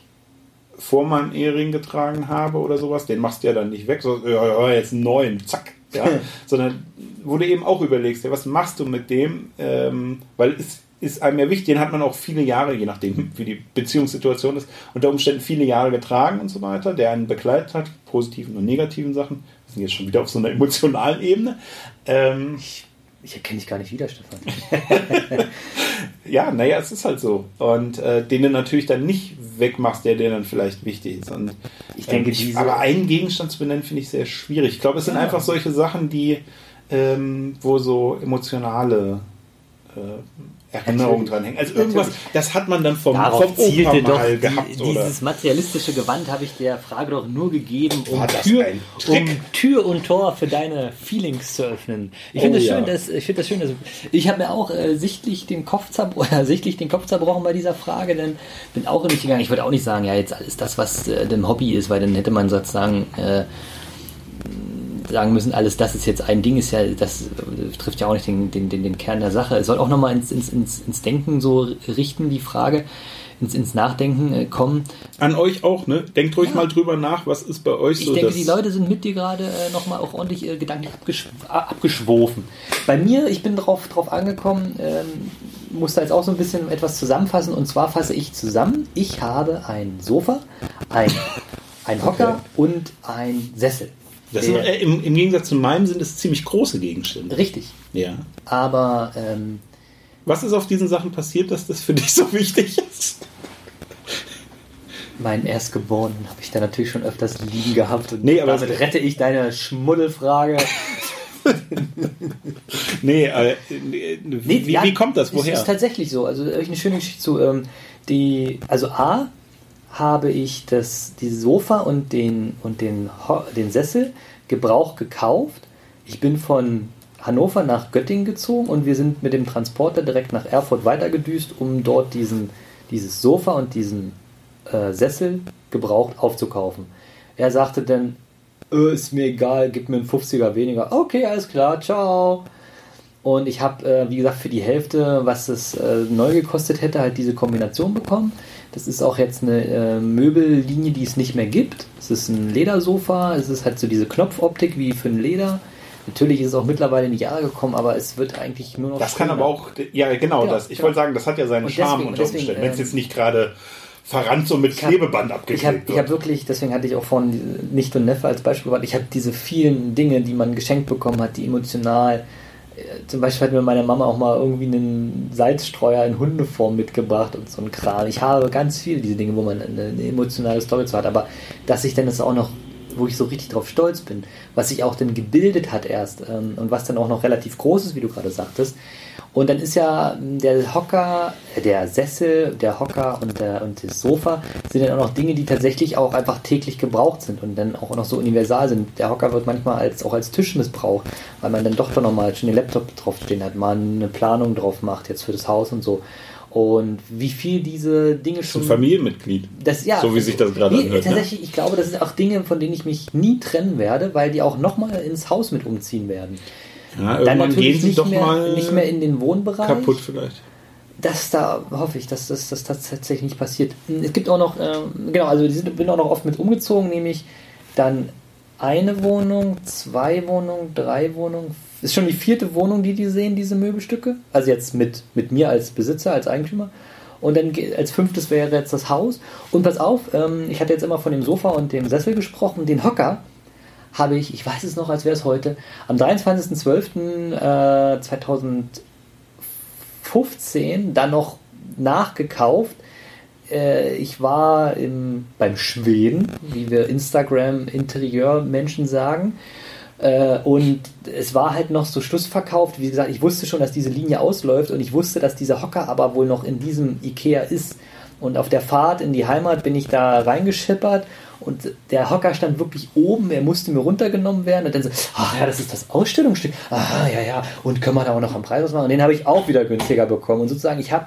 vor meinem Ehering getragen habe oder sowas, den machst du ja dann nicht weg, so, ja, jetzt einen neuen, zack. Ja, sondern wo du eben auch überlegst, ja, was machst du mit dem, ähm, weil es ist einem ja wichtig, den hat man auch viele Jahre, je nachdem, wie die Beziehungssituation ist, unter Umständen viele Jahre getragen und so weiter, der einen begleitet hat, positiven und negativen Sachen. Wir sind jetzt schon wieder auf so einer emotionalen Ebene. Ähm, Ich erkenne dich gar nicht wieder, Stefan. ja, naja, es ist halt so. Und äh, den du natürlich dann nicht wegmachst, der dir dann vielleicht wichtig ist. Und, Ich denke, ähm, diese- aber einen Gegenstand zu benennen, finde ich sehr schwierig. Ich glaube, es sind Ja. einfach solche Sachen, die, ähm, wo so emotionale äh, Natürlich. dran hängen. Also irgendwas, Natürlich. das hat man dann vom, Darauf vom zielte doch die, gehabt. dieses materialistische Gewand habe ich der Frage doch nur gegeben, um, Tür, um Tür und Tor für deine Feelings zu öffnen. Ich Oh finde das ja. schön, dass ich finde das schön, dass ich habe mir auch äh, sichtlich den Kopf zerbrochen, sichtlich den Kopf zerbrochen bei dieser Frage, denn bin auch in mich gegangen. Ich würde auch nicht sagen, ja jetzt alles das, was äh, dem Hobby ist, weil dann hätte man sozusagen äh, sagen müssen, alles das ist jetzt ein Ding, ist ja, das äh, trifft ja auch nicht den, den, den, den Kern der Sache. Es soll auch nochmal ins, ins, ins, ins Denken so richten, die Frage, ins, ins Nachdenken äh, kommen. An euch auch, ne? Denkt ruhig Ja. mal drüber nach, was ist bei euch Ich so denke, das... die Leute sind mit dir gerade äh, nochmal auch ordentlich äh, gedanklich abgesch abgeschwofen. Bei mir, ich bin drauf, drauf angekommen, ähm, muss da jetzt auch so ein bisschen etwas zusammenfassen. Und zwar fasse ich zusammen, ich habe ein Sofa, ein, ein Hocker Okay. und ein Sessel. Das sind, äh, im, Im Gegensatz zu meinem sind es ziemlich große Gegenstände. Richtig. Ja. Aber ähm, Was ist auf diesen Sachen passiert, dass das für dich so wichtig ist? meinen Erstgeborenen habe ich da natürlich schon öfters liegen gehabt. Und Nee, aber damit rette ich deine Schmuddelfrage. nee, äh, wie, wie, ja, wie kommt das? Es Woher? ist tatsächlich so. Also habe ich eine schöne Geschichte zu. Ähm, die, also A habe ich das, die Sofa und den und den, den Sessel Gebrauch gekauft. Ich bin von Hannover nach Göttingen gezogen und wir sind mit dem Transporter direkt nach Erfurt weitergedüst, um dort diesen, dieses Sofa und diesen äh, Sessel gebraucht aufzukaufen. Er sagte dann, äh, ist mir egal, gib mir einen 50er weniger. Okay, alles klar, ciao. Und ich habe, äh, wie gesagt, für die Hälfte, was es äh, neu gekostet hätte, halt diese Kombination bekommen. Das ist auch jetzt eine äh, Möbellinie, die es nicht mehr gibt. Es ist ein Ledersofa, es ist halt so diese Knopfoptik wie für ein Leder. Natürlich ist es auch mittlerweile in die Jahre gekommen, aber es wird eigentlich nur noch. Das kann schöner. aber auch, ja genau, Ja, das. Ich ja. wollte sagen, das hat ja seinen Und Charme deswegen- unter Umständen. Wenn es ähm, jetzt nicht gerade verrannt so mit Ich hab- Klebeband Ich habe abgeklebt ich hab wird. wirklich, deswegen hatte ich auch vorhin Nicht und Neffe als Beispiel gebracht, ich habe diese vielen Dinge, die man geschenkt bekommen hat, die emotional. Äh, Zum Beispiel hat mir meine Mama auch mal irgendwie einen Salzstreuer in Hundeform mitgebracht und so ein Kram. Ich habe ganz viele diese Dinge, wo man eine, eine emotionale Story zu hat, aber dass ich dann das auch noch, wo ich so richtig drauf stolz bin, was sich auch dann gebildet hat erst ähm, und was dann auch noch relativ groß ist, wie du gerade sagtest. Und dann ist ja ähm, der Hocker, der Sessel, der Hocker und, der, und das Sofa sind dann auch noch Dinge, die tatsächlich auch einfach täglich gebraucht sind und dann auch noch so universal sind. Der Hocker wird manchmal als, auch als Tisch missbraucht, weil man dann doch doch nochmal schon den Laptop draufstehen hat, mal eine Planung drauf macht jetzt für das Haus und so. Und wie viel diese Dinge schon ein Familienmitglied. das, ja, So wie sich das gerade nee, anhört, ne? Tatsächlich, ich glaube, das sind auch Dinge, von denen ich mich nie trennen werde, weil die auch nochmal ins Haus mit umziehen werden. Ja, Dann natürlich gehen sie nicht, doch mehr, mal nicht mehr in den Wohnbereich. kaputt vielleicht. Das da hoffe ich, dass das, dass das tatsächlich nicht passiert. Es gibt auch noch, ähm, genau, also sind, bin auch noch oft mit umgezogen, nämlich dann eine Wohnung, zwei Wohnungen, drei Wohnungen. Ist schon die vierte Wohnung, die die sehen, diese Möbelstücke. Also jetzt mit, mit mir als Besitzer, als Eigentümer. Und dann als fünftes wäre jetzt das Haus. Und pass auf, ähm, ich hatte jetzt immer von dem Sofa und dem Sessel gesprochen. Den Hocker habe ich, ich weiß es noch, als wäre es heute, am 23.12. Äh, 2015 dann noch nachgekauft. Äh, ich war im, beim Schweden, wie wir Instagram-Interieurmenschen sagen. Äh, und es war halt noch so schlussverkauft. Wie gesagt, ich wusste schon, dass diese Linie ausläuft und ich wusste, dass dieser Hocker aber wohl noch in diesem Ikea ist. Und auf der Fahrt in die Heimat bin ich da reingeschippert und der Hocker stand wirklich oben, er musste mir runtergenommen werden und dann so, ach ja, das ist das Ausstellungsstück. Ah, ja, ja. Und können wir da auch noch am Preis was machen? Und den habe ich auch wieder günstiger bekommen. Und sozusagen, ich habe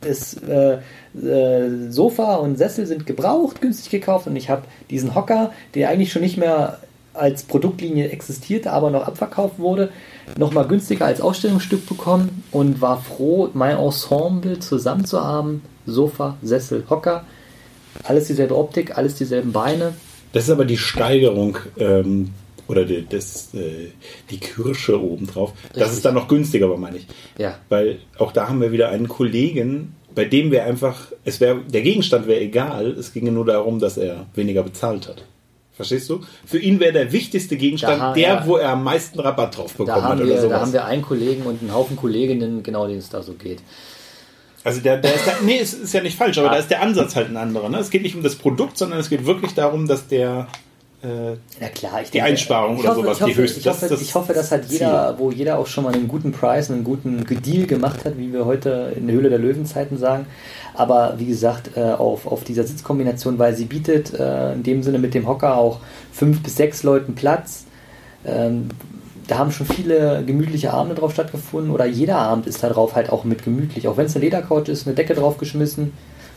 das äh, äh, Sofa und Sessel sind gebraucht, günstig gekauft und ich habe diesen Hocker, der eigentlich schon nicht mehr als Produktlinie existierte, aber noch abverkauft wurde, nochmal günstiger als Ausstellungsstück bekommen und war froh, mein Ensemble zusammen zu haben. Sofa, Sessel, Hocker, alles dieselbe Optik, alles dieselben Beine. Das ist aber die Steigerung ähm, oder die, das, äh, die Kirsche obendrauf. Das Richtig. ist dann noch günstiger, aber meine ich. Ja. Weil auch da haben wir wieder einen Kollegen, bei dem wir einfach, es wäre, der Gegenstand wäre egal, es ginge nur darum, dass er weniger bezahlt hat. Verstehst du? Für ihn wäre der wichtigste Gegenstand Da- der, ja. wo er am meisten Rabatt drauf bekommen Da hat oder wir, da sowas. haben wir einen Kollegen und einen Haufen Kolleginnen, genau denen es da so geht. Also der, der ist da, nee, es ist ja nicht falsch, aber Ah. da ist der Ansatz halt ein anderer. Ne? Es geht nicht um das Produkt, sondern es geht wirklich darum, dass der äh, Na klar, ich Die Einsparung ich oder hoffe, sowas, hoffe, die höchste. Ich Das hoffe, ist das ich hoffe, dass halt jeder, wo jeder auch schon mal einen guten Preis, einen guten Deal gemacht hat, wie wir heute in der Höhle der Löwenzeiten sagen. Aber wie gesagt, äh, auf, auf dieser Sitzkombination, weil sie bietet äh, in dem Sinne mit dem Hocker auch fünf bis sechs Leuten Platz. Da haben schon viele gemütliche Abende drauf stattgefunden oder jeder Abend ist da drauf halt auch mit gemütlich. Auch wenn es eine Ledercouch ist, eine Decke draufgeschmissen,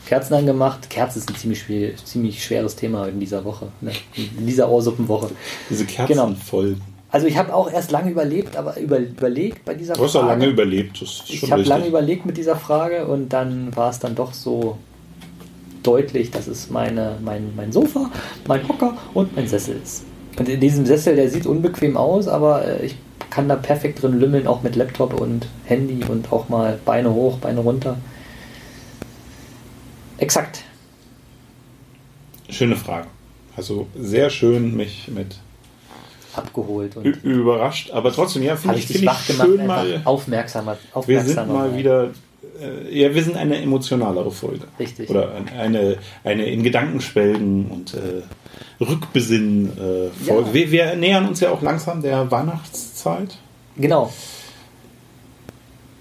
Kerzen angemacht. Kerzen ist ein ziemlich, schwer, ziemlich schweres Thema in dieser Woche, ne? in dieser Ohrsuppenwoche. diese Kerzen Genau. voll. Also ich habe auch erst lange überlebt, aber über, überlegt bei dieser Du hast ja Frage. lange überlebt, das ist ich habe lange überlegt mit dieser Frage und dann war es dann doch so deutlich, dass es meine, mein, mein Sofa, mein Hocker und mein Sessel ist. Und in diesem Sessel, der sieht unbequem aus, aber äh, ich kann da perfekt drin lümmeln, auch mit Laptop und Handy und auch mal Beine hoch, Beine runter. Exakt. Schöne Frage. Also sehr schön mich mit Abgeholt und überrascht, aber trotzdem, ja, finde ich, ich find ich gemacht, schön mal. aufmerksamer, Wir aufmerksamer. sind mal wieder, ja, wir sind eine emotionalere Folge. Richtig. Oder eine, eine in Gedanken schwelgen und äh, Rückbesinnen äh, Folge. Ja. Wir, wir nähern uns ja auch langsam der Weihnachtszeit. Genau.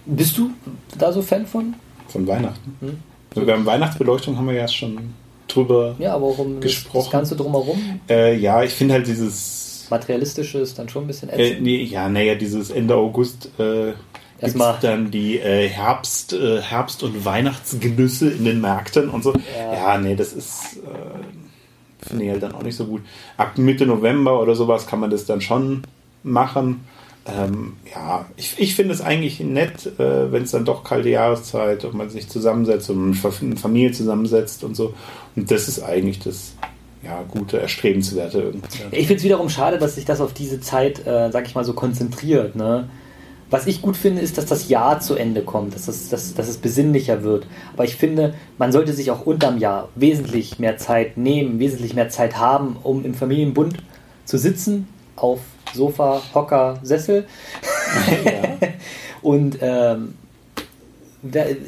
Bist du da so Fan von? Von Weihnachten. Hm. Wir haben Weihnachtsbeleuchtung, haben wir ja schon drüber. Ja, aber warum Gesprochen. das Ganze drumherum? Äh, ja, ich finde halt dieses. Materialistische ist dann schon ein bisschen Äh, ätzend. nee, ja, naja, dieses Ende August äh, gibt's Erstmal- dann die äh, Herbst, äh, Herbst- und Weihnachtsgenüsse in den Märkten und so. Ja. Ja, nee, das ist, äh, finde ich halt dann auch nicht so gut. Ab Mitte November oder sowas kann man das dann schon machen. Ähm, ja, ich, ich finde es eigentlich nett, äh, wenn es dann doch kalte Jahreszeit und man sich zusammensetzt und eine Familie zusammensetzt und so. Und das ist eigentlich das ja, gute, erstrebenswerte irgendwie. Ich finde es wiederum schade, dass sich das auf diese Zeit, äh, sag ich mal, so konzentriert. Ne? Was ich gut finde, ist, dass das Jahr zu Ende kommt, dass, das, dass, dass es besinnlicher wird. Aber ich finde, man sollte sich auch unterm Jahr wesentlich mehr Zeit nehmen, wesentlich mehr Zeit haben, um im Familienbund zu sitzen, auf Sofa, Hocker, Sessel. Und ähm,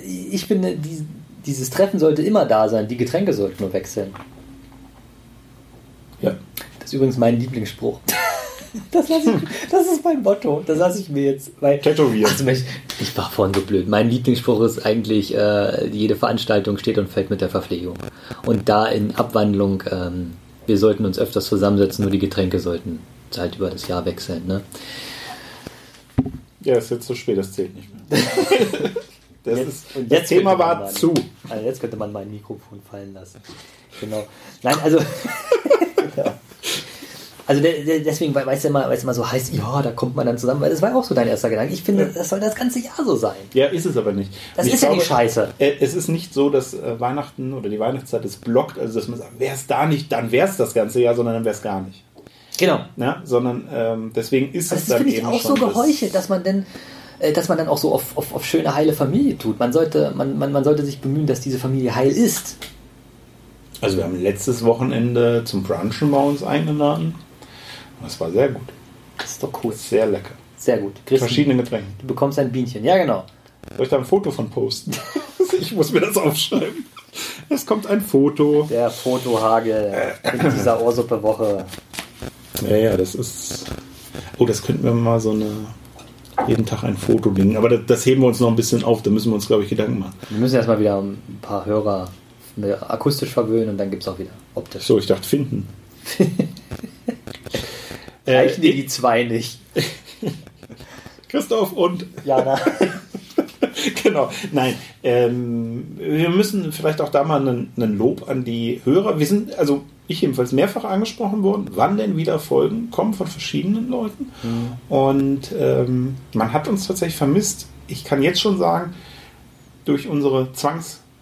ich finde, die, dieses Treffen sollte immer da sein, die Getränke sollten nur wechseln. Ja. Das ist übrigens mein Lieblingsspruch. Das, ich, das ist mein Motto. Das lasse ich mir jetzt. Weil, Tätowieren. Also, Mensch, ich war vorhin so blöd. Mein Lieblingsspruch ist eigentlich, äh, jede Veranstaltung steht und fällt mit der Verpflegung. Und da in Abwandlung, ähm, wir sollten uns öfters zusammensetzen, nur die Getränke sollten halt über das Jahr wechseln. Ne? Ja, ist jetzt zu spät, das zählt nicht mehr. Das, Jetzt- ist, das jetzt Thema war mal- zu. Also jetzt könnte man mein Mikrofon fallen lassen. Genau. Nein, also. ja. Also de- de- deswegen, weil es ja immer, weil es immer so heißt, ja, da kommt man dann zusammen, weil das war auch so dein erster Gedanke. Ich finde, das soll das ganze Jahr so sein. Ja, ist es aber nicht. Das ich ist ja die Scheiße. äh, Es ist nicht so, dass äh, Weihnachten oder die Weihnachtszeit es blockt, also dass man sagt, wäre es da nicht, dann wäre es das ganze Jahr, sondern dann wäre es gar nicht. Genau. Ja, sondern ähm, deswegen ist Das es dann finde ich, eben auch so geheuchelt, dass man denn äh, dass man dann auch so auf, auf, auf schöne, heile Familie tut. Man sollte, man, man, man sollte sich bemühen, dass diese Familie heil ist. Also wir haben letztes Wochenende zum Brunchen bei uns eingeladen. Das war sehr gut. Das ist doch cool. Sehr lecker. Sehr gut. Christen, Verschiedene Getränke. du bekommst ein Bienchen. Ja, genau. Soll ich da ein Foto von posten? ich muss mir das aufschreiben. Es kommt ein Foto. Der Fotohagel in dieser Ohrsuppe-Woche. Ja, ja, das ist. Oh, das könnten wir mal so eine. Jeden Tag ein Foto legen. Aber das, das heben wir uns noch ein bisschen auf. Da müssen wir uns, glaube ich, Gedanken machen. Wir müssen erstmal wieder ein paar Hörer akustisch verwöhnen und dann gibt es auch wieder optisch. So, ich dachte finden. Reichen dir äh, die zwei nicht? Christoph und Jana. genau. Nein, ähm, wir müssen vielleicht auch da mal einen, Lob an die Hörer. Wir sind, also ich jedenfalls mehrfach angesprochen worden, wann denn wieder Folgen kommen von verschiedenen Leuten. Und ähm, man hat uns tatsächlich vermisst. Ich kann jetzt schon sagen, durch unsere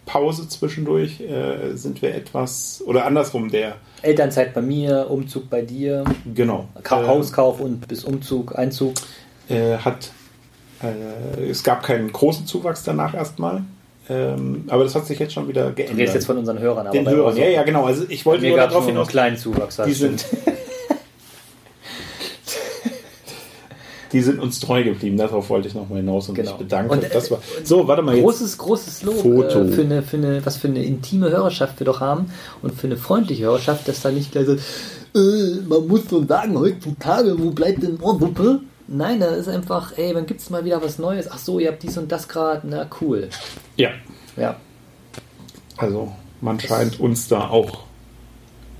Zwangspause zwischendurch äh, sind wir etwas, oder andersrum, der, Elternzeit bei mir, Umzug bei dir, genau, Ka äh, Hauskauf und bis Umzug, Einzug. äh, hat, äh, es gab keinen großen Zuwachs danach erstmal. Ähm, aber das hat sich jetzt schon wieder Du geändert. redest jetzt von unseren Hörern, aber den Hörern. Ja, ja, genau. Also ich wollte mir nur darauf nur einen hinaus. kleinen Zuwachs. Die sind, die sind uns treu geblieben. Darauf wollte ich nochmal hinaus und Genau. mich bedanken. Und, äh, das war, so, warte mal jetzt. Großes, großes Lob Foto. Äh, für, eine, für eine, was für eine intime Hörerschaft wir doch haben und für eine freundliche Hörerschaft, dass da nicht gleich so, äh, man muss so sagen, heutzutage, wo bleibt denn Ohrwuppe? Nein, da ist einfach, ey, wann gibt's mal wieder was Neues? Ach so, ihr habt dies und das gerade, na cool. Ja, Ja, also man scheint uns da auch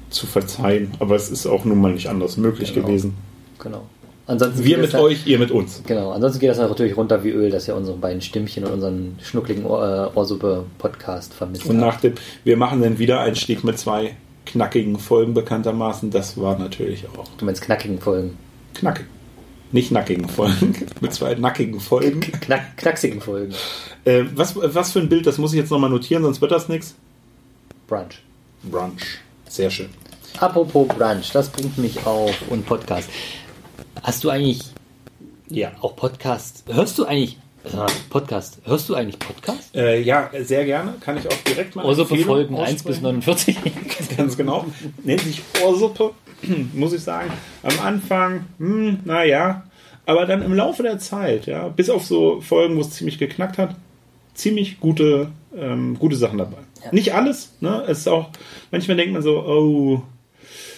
zu verzeihen. Aber es ist auch nun mal nicht anders möglich Genau. gewesen. genau. Ansonsten Wir mit das- euch, ihr mit uns. Genau, ansonsten geht das natürlich runter wie Öl, dass ihr unsere beiden Stimmchen und unseren schnuckligen Ohr, äh, Ohrsuppe-Podcast vermisst Und nach dem, wir machen den Wiedereinstieg mit zwei knackigen Folgen bekanntermaßen. Das war natürlich auch Du meinst knackigen Folgen. knackig. Nicht nackigen Folgen, mit zwei nackigen Folgen. Knack, knacksigen Folgen. Äh, was, was für ein Bild, das muss ich jetzt nochmal notieren, sonst wird das nichts. Brunch. Brunch. Sehr schön. Apropos Brunch, das bringt mich auf und Podcast. Hast du eigentlich Ja. auch Podcast? Hörst du eigentlich äh, Podcast? Hörst du eigentlich Podcast? Äh, ja, sehr gerne. Kann ich auch direkt mal Ohrsuppe Folgen 1 bis aussprechen. 49. Ganz genau. Nennt sich Ohrsuppe, muss ich sagen. Am Anfang, hm, naja, aber dann im Laufe der Zeit, ja, bis auf so Folgen, wo es ziemlich geknackt hat, ziemlich gute, ähm, gute Sachen dabei. Ja. Nicht alles, ne? Es ist auch, manchmal denkt man so, oh,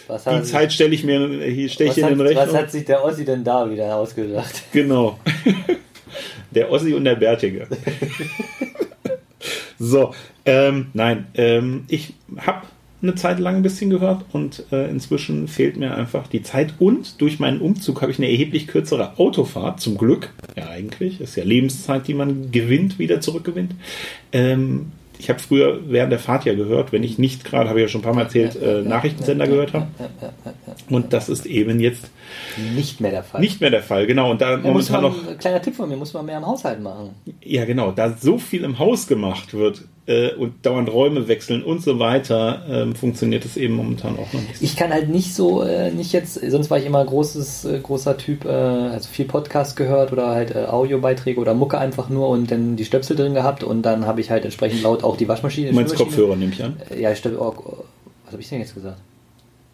Was Die hat- Zeit stelle ich mir hier stelle ich in den Rechnung. was hat sich der Ossi denn da wieder ausgedacht? Genau. Der Ossi und der Bärtige. so, ähm, nein, ähm, ich habe eine Zeit lang ein bisschen gehört und äh, inzwischen fehlt mir einfach die Zeit und durch meinen Umzug habe ich eine erheblich kürzere Autofahrt, zum Glück, ja eigentlich, ist ja Lebenszeit, die man gewinnt, wieder zurückgewinnt. Ähm, ich habe früher während der Fahrt ja gehört, wenn ich nicht gerade, habe ich ja schon ein paar Mal erzählt, äh, Nachrichtensender gehört habe. Und das ist eben jetzt Nicht mehr der Fall. nicht mehr der Fall, genau. Und da muss momentan man, noch ein kleiner Tipp von mir, muss man mehr im Haushalt machen. Ja, genau. Da so viel im Haus gemacht wird äh, und dauernd Räume wechseln und so weiter, ähm, funktioniert es eben momentan auch noch nicht. So. Ich kann halt nicht so, äh, nicht jetzt, sonst war ich immer großes, äh, großer Typ, äh, also viel Podcast gehört oder halt äh, Audiobeiträge oder Mucke einfach nur und dann die Stöpsel drin gehabt und dann habe ich halt entsprechend laut auch die Waschmaschine. Du meinst Kopfhörer, nehme ich an. Äh, Ja, Stöpsel, oh, oh, was habe ich denn jetzt gesagt?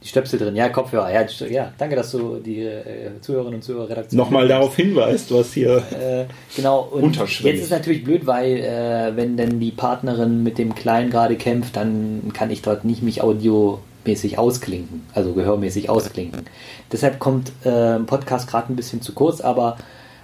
Die Stöpsel drin, ja, Kopfhörer, ja, ja, danke, dass du die äh, Zuhörerinnen und Zuhörer Redaktion Nochmal darauf hinweist, was hier. äh, genau, und jetzt ist natürlich blöd, weil äh, wenn denn die Partnerin mit dem Kleinen gerade kämpft, dann kann ich dort nicht mich audiomäßig ausklinken, also gehörmäßig ausklinken. Deshalb kommt äh, Podcast gerade ein bisschen zu kurz, aber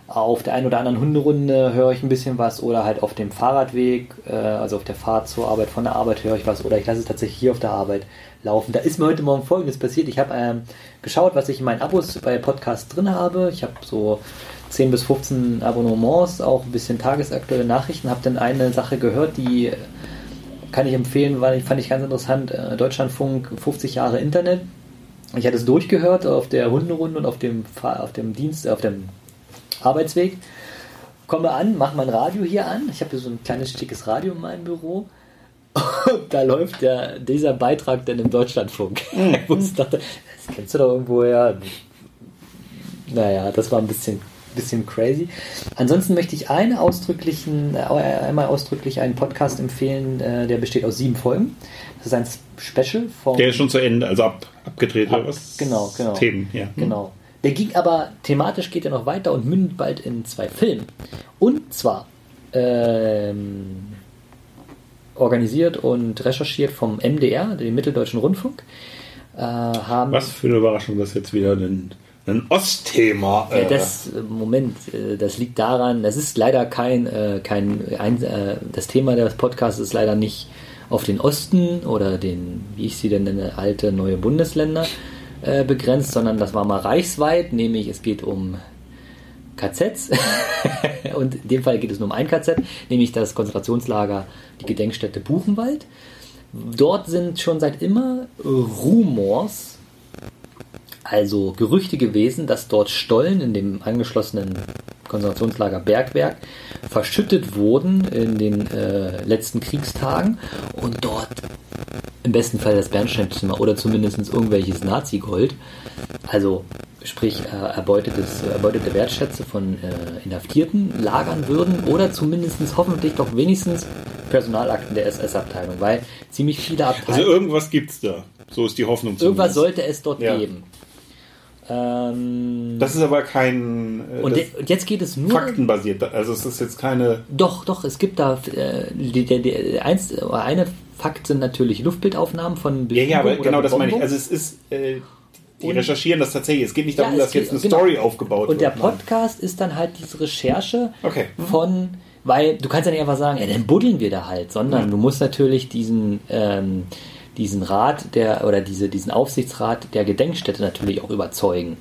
auf der einen oder anderen Hunderunde höre ich ein bisschen was oder halt auf dem Fahrradweg, äh, also auf der Fahrt zur Arbeit, von der Arbeit höre ich was oder ich lasse es tatsächlich hier auf der Arbeit laufen. Da ist mir heute Morgen Folgendes passiert. Ich habe ähm, geschaut, was ich in meinen Abos bei Podcasts drin habe. Ich habe so 10 bis 15 Abonnements, auch ein bisschen tagesaktuelle Nachrichten. Habe dann eine Sache gehört, die kann ich empfehlen, weil ich fand ich ganz interessant. Äh, Deutschlandfunk 50 Jahre Internet. Ich hatte es durchgehört auf der Hunderunde und auf dem, auf dem Dienst, auf dem Arbeitsweg. Komme an, mache mein Radio hier an. Ich habe hier so ein kleines schickes Radio in meinem Büro. Und da läuft der, dieser Beitrag dann im Deutschlandfunk. Wo ich dachte, das kennst du doch irgendwo her. Naja, das war ein bisschen, bisschen crazy. Ansonsten möchte ich eine ausdrücklichen, äh, einmal ausdrücklich einen Podcast empfehlen, äh, der besteht aus sieben Folgen. Das ist ein Special vom. Der ist schon zu Ende, also ab, abgedreht Ab- oder was? genau, genau. Themen, ja. Genau. Der ging aber thematisch geht er noch weiter und mündet bald in zwei Filmen. Und zwar ähm, organisiert und recherchiert vom MDR, dem Mitteldeutschen Rundfunk. Äh, haben Was für eine Überraschung, dass jetzt wieder ein, ein Ostthema. Ja, Äh, das äh, Moment, äh, das liegt daran, das ist leider kein, äh, kein ein, das Thema des Podcasts ist leider nicht auf den Osten oder den, wie ich sie denn nenne, alte neue Bundesländer äh, begrenzt, sondern das war mal reichsweit, nämlich es geht um KZs und in dem Fall geht es nur um ein KZ, nämlich das Konzentrationslager, die Gedenkstätte Buchenwald. Dort sind schon seit immer Rumors, also Gerüchte gewesen, dass dort Stollen in dem angeschlossenen Konzentrationslager Bergwerk verschüttet wurden in den äh, letzten Kriegstagen und dort im besten Fall das Bernsteinzimmer oder zumindest irgendwelches Nazi-Gold, also sprich äh, erbeutetes, erbeutete Wertschätze von äh, Inhaftierten lagern würden oder zumindest hoffentlich doch wenigstens Personalakten der SS-Abteilung, weil ziemlich viele also Abteilungen... irgendwas gibt's da. So ist die Hoffnung Irgendwas zumindest. sollte es dort Ja. geben. Ähm, Das ist aber kein äh, und, und jetzt geht es nur. faktenbasiert. Also es ist jetzt keine. Doch, doch, es gibt da äh, die, die, die, eins, eine Fakt sind natürlich Luftbildaufnahmen von Ja, ja, aber genau das meine ich. Also es ist. Äh, die Und- recherchieren das tatsächlich. Es geht nicht Ja, darum, es dass jetzt geht- eine genau. Story aufgebaut Und wird. der Podcast ist dann halt diese Recherche Okay. von, weil du kannst ja nicht einfach sagen, ja, dann buddeln wir da halt, sondern du musst natürlich diesen, ähm, diesen Rat der oder diese, diesen Aufsichtsrat der Gedenkstätte natürlich auch überzeugen.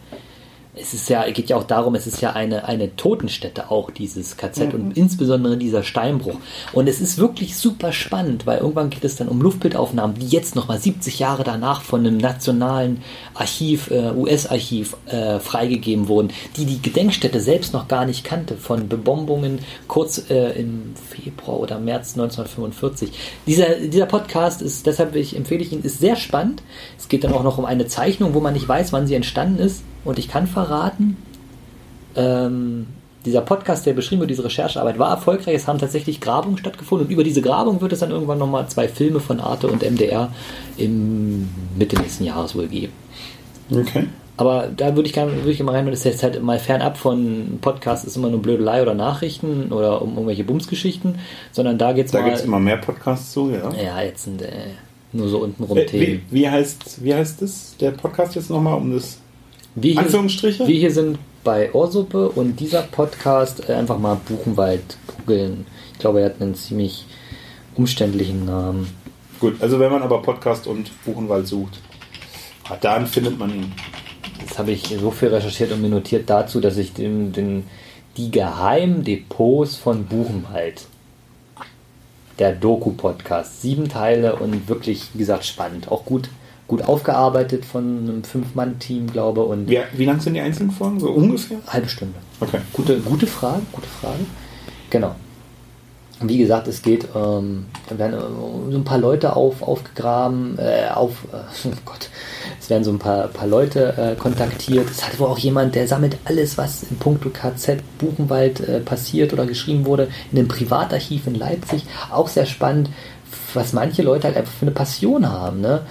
Es ist ja, geht ja auch darum, es ist ja eine, eine Totenstätte auch, dieses KZ und insbesondere dieser Steinbruch. Und es ist wirklich super spannend, weil irgendwann geht es dann um Luftbildaufnahmen, die jetzt nochmal 70 Jahre danach von einem nationalen Archiv, äh, US-Archiv äh, freigegeben wurden, die die Gedenkstätte selbst noch gar nicht kannte, von Bebombungen kurz äh, im Februar oder März 1945. Dieser, dieser Podcast ist, deshalb ich, empfehle ich ihn, ist sehr spannend. Es geht dann auch noch um eine Zeichnung, wo man nicht weiß, wann sie entstanden ist. Und ich kann verraten, ähm, dieser Podcast, der beschrieben wird, diese Recherchearbeit, war erfolgreich. Es haben tatsächlich Grabungen stattgefunden. Und über diese Grabung wird es dann irgendwann nochmal zwei Filme von Arte und MDR im Mitte nächsten Jahres wohl geben. Okay. Aber da würde ich gerne, würde ich immer rein, das ist jetzt halt mal fernab von Podcast ist immer nur Blödelei oder Nachrichten oder um irgendwelche Bumsgeschichten, sondern da geht's Da mal. gibt es immer mehr Podcasts zu, ja. ja, jetzt sind, äh, Nur so untenrum Äh, Themen. wie, wie, heißt, wie heißt das, der Podcast jetzt nochmal, um das Wir hier, Anführungsstriche? wir hier sind bei Ohrsuppe und dieser Podcast äh, einfach mal Buchenwald googeln. Ich glaube, er hat einen ziemlich umständlichen Namen. Gut, also wenn man aber Podcast und Buchenwald sucht, ah, dann findet man ihn. Jetzt habe ich so viel recherchiert und mir notiert dazu, dass ich den, den, die Geheimdepots von Buchenwald, der Doku-Podcast, sieben Teile und wirklich, wie gesagt, spannend. Auch gut, gut aufgearbeitet von einem Fünf-Mann-Team, glaube und Wie, wie lang sind die einzelnen Folgen? So ungefähr? halbe Stunde. Okay. Gute, gute Frage, gute Frage. Genau. Und Wie gesagt, es geht, ähm, da werden äh, so ein paar Leute auf, aufgegraben, äh, auf, äh, oh Gott, es werden so ein paar, paar Leute äh, kontaktiert. Es hat wohl auch jemand, der sammelt alles, was in puncto KZ Buchenwald äh, passiert oder geschrieben wurde, in einem Privatarchiv in Leipzig. Auch sehr spannend, was manche Leute halt einfach für eine Passion haben. Ne?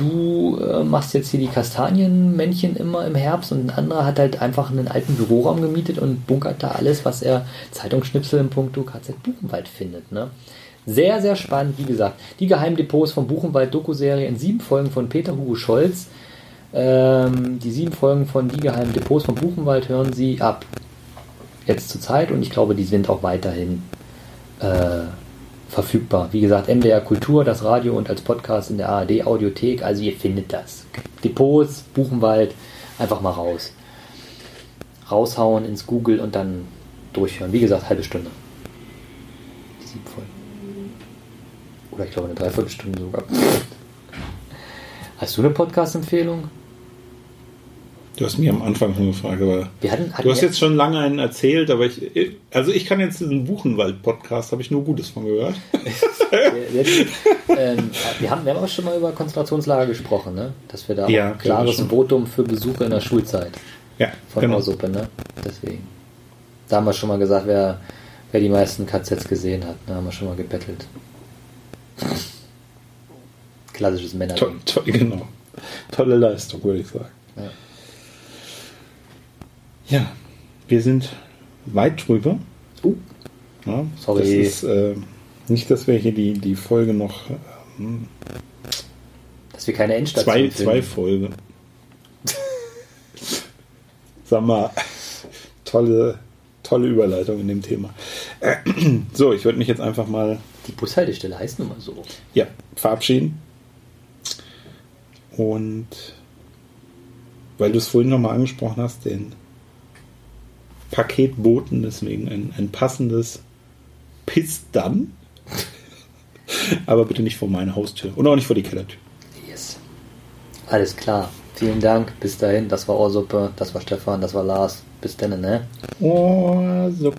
Du äh, machst jetzt hier die Kastanienmännchen immer im Herbst und ein anderer hat halt einfach einen alten Büroraum gemietet und bunkert da alles, was er Zeitungsschnipsel im Punkto KZ Buchenwald findet. Ne? Sehr, sehr spannend, wie gesagt. Die Geheimdepots von Buchenwald Doku-Serie in sieben Folgen von Peter Hugo Scholz. Ähm, die sieben Folgen von Die geheimen Depots von Buchenwald hören Sie ab jetzt zur Zeit und ich glaube, die sind auch weiterhin äh, verfügbar. Wie gesagt, MDR Kultur, das Radio und als Podcast in der ARD Audiothek. Also ihr findet das. Depots, Buchenwald, einfach mal raus. Raushauen ins Google und dann durchhören. Wie gesagt, halbe Stunde. Sieben Folgen. Oder ich glaube eine Dreiviertelstunde sogar. Hast du eine Podcast-Empfehlung? Du hast mich am Anfang schon gefragt, aber hatten, hatten du hast jetzt schon lange einen erzählt, aber ich, also ich kann jetzt diesen Buchenwald-Podcast, habe ich nur Gutes von gehört. Wir, wir, ähm, wir, haben, wir haben auch schon mal über Konzentrationslager gesprochen, ne? dass wir da Ja, auch ein klares schon. Votum für Besuche in der Schulzeit Ja, von genau. Ohrsuppe, ne? Deswegen. Da haben wir schon mal gesagt, wer, wer die meisten KZs gesehen hat, ne? haben wir schon mal gebettelt. Klassisches Männer. To to genau. Tolle Leistung, würde ich sagen. Ja. Ja, wir sind weit drüber. Uh, Ja, Sorry. Das ist äh, nicht, dass wir hier die, die Folge noch ähm, dass wir keine Endstation zwei, finden. zwei Folgen. Sag mal, tolle, tolle Überleitung in dem Thema. Äh, So, ich würde mich jetzt einfach mal Die Bushaltestelle heißt nun mal so. ja, verabschieden. Und weil du es vorhin nochmal angesprochen hast, den Paketboten, deswegen ein, ein passendes Piss dann. Aber bitte nicht vor meine Haustür und auch nicht vor die Kellertür. Yes. Alles klar. Vielen Dank. Bis dahin. Das war Ohrsuppe. Das war Stefan. Das war Lars. Bis dann, ne? Oh, you.